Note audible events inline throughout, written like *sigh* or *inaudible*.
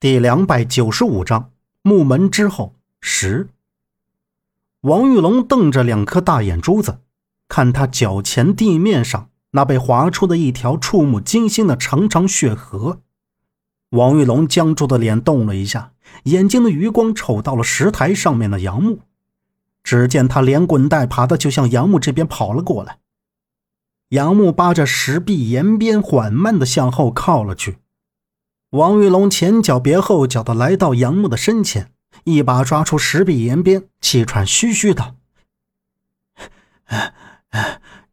第两百九十五章木门之后十。王玉龙瞪着两颗大眼珠子，看他脚前地面上那被划出的一条触目惊心的长长血河。王玉龙僵住的脸动了一下，眼睛的余光瞅到了石台上面的杨木。只见他连滚带爬的就向杨木这边跑了过来。杨木扒着石壁沿边，缓慢的向后靠了去。王玉龙前脚别后脚的来到杨木的身前，一把抓出石壁沿边，气喘吁吁道：“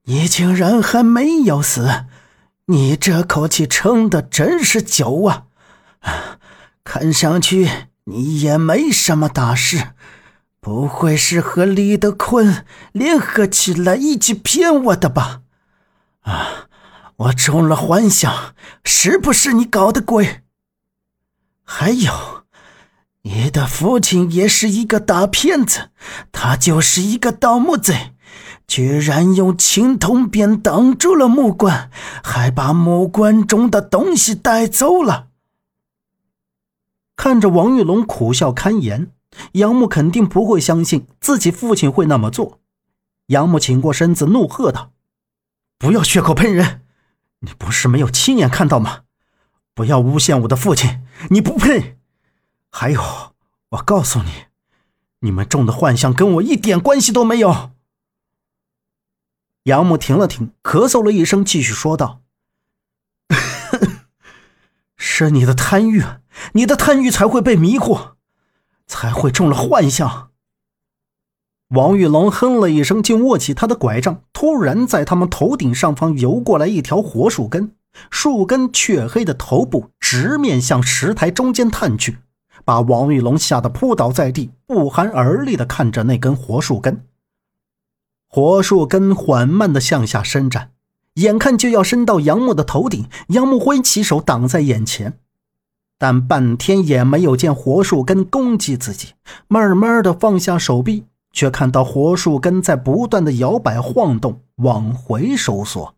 你竟然还没有死！你这口气撑的真是久啊！看上去你也没什么大事，不会是和李德坤联合起来一起骗我的吧？啊，我中了幻想，是不是你搞的鬼？”还有，你的父亲也是一个大骗子，他就是一个盗墓贼，居然用青铜鞭挡住了木棺，还把木棺中的东西带走了。看着王玉龙苦笑堪言，杨木肯定不会相信自己父亲会那么做。杨木挺过身子，怒喝道：“不要血口喷人！你不是没有亲眼看到吗？不要诬陷我的父亲！”你不配！还有，我告诉你，你们中的幻象跟我一点关系都没有。杨木停了停，咳嗽了一声，继续说道：“ *laughs* 是你的贪欲，你的贪欲才会被迷惑，才会中了幻象。”王玉龙哼了一声，竟握起他的拐杖，突然在他们头顶上方游过来一条活树根。树根黢黑的头部直面向石台中间探去，把王玉龙吓得扑倒在地，不寒而栗地看着那根活树根。活树根缓慢地向下伸展，眼看就要伸到杨木的头顶，杨木挥起手挡在眼前，但半天也没有见活树根攻击自己，慢慢地放下手臂，却看到活树根在不断的摇摆晃动，往回收缩。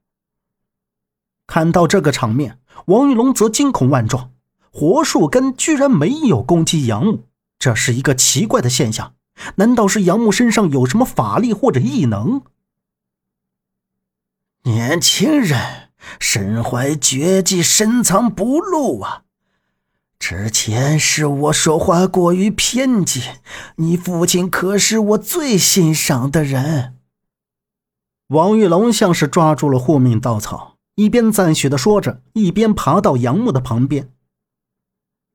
看到这个场面，王玉龙则惊恐万状。活树根居然没有攻击杨木，这是一个奇怪的现象。难道是杨木身上有什么法力或者异能？年轻人身怀绝技，深藏不露啊！之前是我说话过于偏激，你父亲可是我最欣赏的人。王玉龙像是抓住了护命稻草。一边赞许的说着，一边爬到杨木的旁边。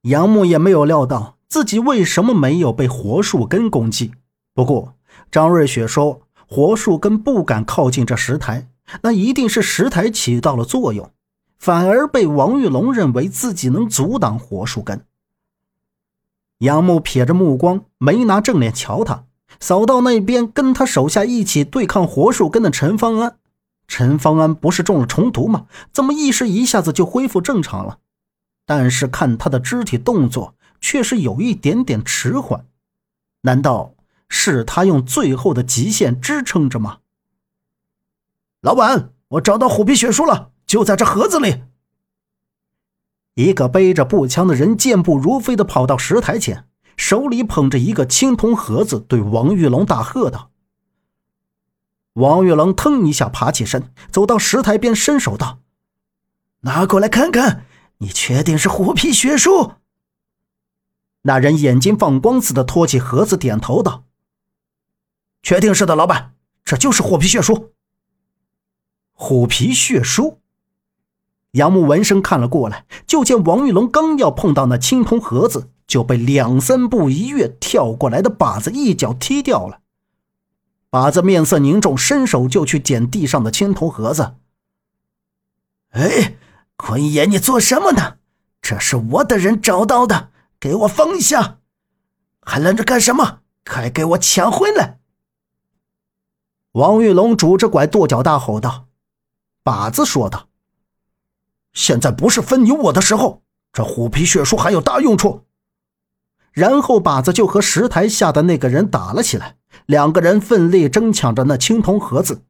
杨木也没有料到自己为什么没有被活树根攻击。不过张瑞雪说，活树根不敢靠近这石台，那一定是石台起到了作用，反而被王玉龙认为自己能阻挡活树根。杨木撇着目光，没拿正脸瞧他，扫到那边跟他手下一起对抗活树根的陈方安。陈方安不是中了虫毒吗？怎么意识一下子就恢复正常了？但是看他的肢体动作，却是有一点点迟缓。难道是他用最后的极限支撑着吗？老板，我找到虎皮血书了，就在这盒子里。一个背着步枪的人健步如飞的跑到石台前，手里捧着一个青铜盒子，对王玉龙大喝道。王玉龙腾一下爬起身，走到石台边，伸手道：“拿过来看看，你确定是虎皮血书？”那人眼睛放光似的托起盒子，点头道：“确定是的，老板，这就是虎皮血书。”虎皮血书。杨木闻声看了过来，就见王玉龙刚要碰到那青铜盒子，就被两三步一跃跳过来的靶子一脚踢掉了。把子面色凝重，伸手就去捡地上的青铜盒子。哎，坤爷，你做什么呢？这是我的人找到的，给我放下！还愣着干什么？快给我抢回来！王玉龙拄着拐跺脚大吼道。把子说道：“现在不是分你我的时候，这虎皮血书还有大用处。”然后把子就和石台下的那个人打了起来。两个人奋力争抢着那青铜盒子，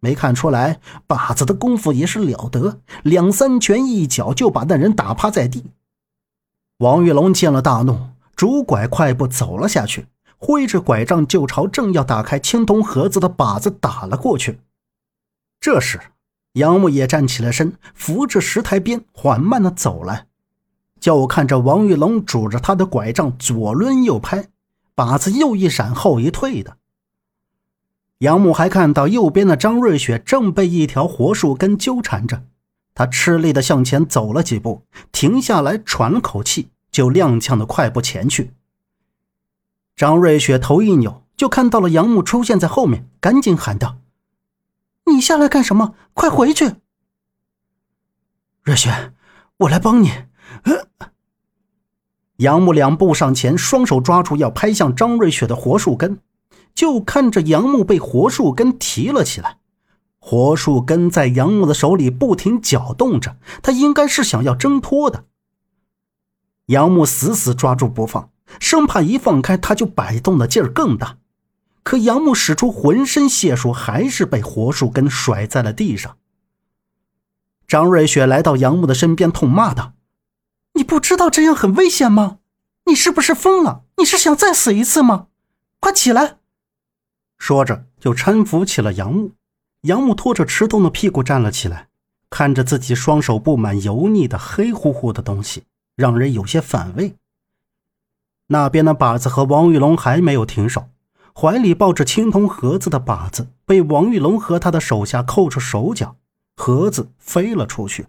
没看出来，把子的功夫也是了得，两三拳一脚就把那人打趴在地。王玉龙见了大怒，拄拐快步走了下去，挥着拐杖就朝正要打开青铜盒子的靶子打了过去。这时，杨木也站起了身，扶着石台边缓慢的走来，就看着王玉龙拄着他的拐杖左抡右拍，靶子又一闪后一退的。杨木还看到右边的张瑞雪正被一条活树根纠缠着。他吃力地向前走了几步，停下来喘口气，就踉跄的快步前去。张瑞雪头一扭，就看到了杨木出现在后面，赶紧喊道：“你下来干什么？快回去！”瑞雪，我来帮你。呃杨木两步上前，双手抓住要拍向张瑞雪的活树根，就看着杨木被活树根提了起来。活树根在杨木的手里不停搅动着，他应该是想要挣脱的。杨木死死抓住不放，生怕一放开他就摆动的劲儿更大。可杨木使出浑身解数，还是被活树根甩在了地上。张瑞雪来到杨木的身边，痛骂道：“你不知道这样很危险吗？你是不是疯了？你是想再死一次吗？快起来！”说着就搀扶起了杨木。杨木拖着吃痛的屁股站了起来，看着自己双手布满油腻的黑乎乎的东西，让人有些反胃。那边的靶子和王玉龙还没有停手，怀里抱着青铜盒子的靶子被王玉龙和他的手下扣住手脚，盒子飞了出去。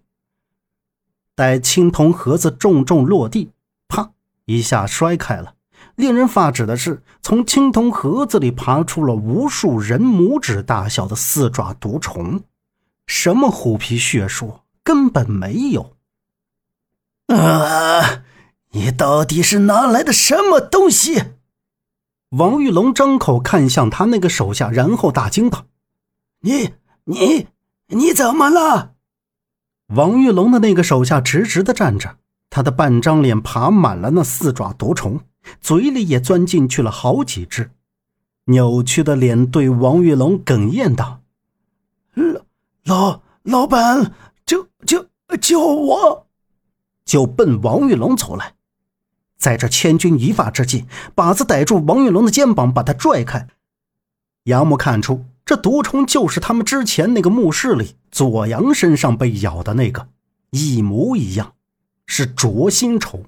待青铜盒子重重落地，啪一下摔开了。令人发指的是，从青铜盒子里爬出了无数人拇指大小的四爪毒虫，什么虎皮血术根本没有。啊！你到底是哪来的什么东西？王玉龙张口看向他那个手下，然后大惊道：“你、你、你怎么了？”王玉龙的那个手下直直的站着，他的半张脸爬满了那四爪毒虫。嘴里也钻进去了好几只，扭曲的脸对王玉龙哽咽道：“老老老板，救救救我！”就奔王玉龙走来。在这千钧一发之际，靶子逮住王玉龙的肩膀，把他拽开。杨木看出这毒虫就是他们之前那个墓室里左阳身上被咬的那个，一模一样，是灼心虫。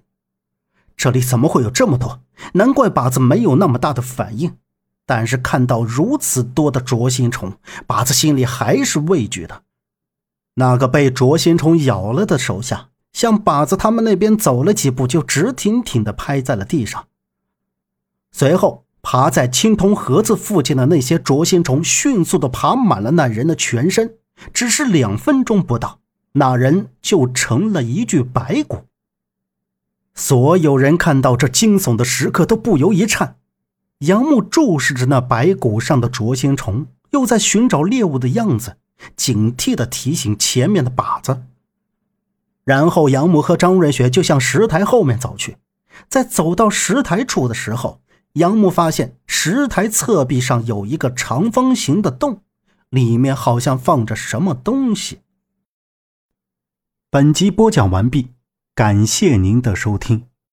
这里怎么会有这么多？难怪靶子没有那么大的反应。但是看到如此多的灼心虫，靶子心里还是畏惧的。那个被灼心虫咬了的手下向靶子他们那边走了几步，就直挺挺地拍在了地上。随后，爬在青铜盒子附近的那些灼心虫迅速地爬满了那人的全身。只是两分钟不到，那人就成了一具白骨。所有人看到这惊悚的时刻都不由一颤。杨木注视着那白骨上的灼心虫，又在寻找猎物的样子，警惕地提醒前面的靶子。然后，杨木和张瑞雪就向石台后面走去。在走到石台处的时候，杨木发现石台侧壁上有一个长方形的洞，里面好像放着什么东西。本集播讲完毕。感谢您的收听。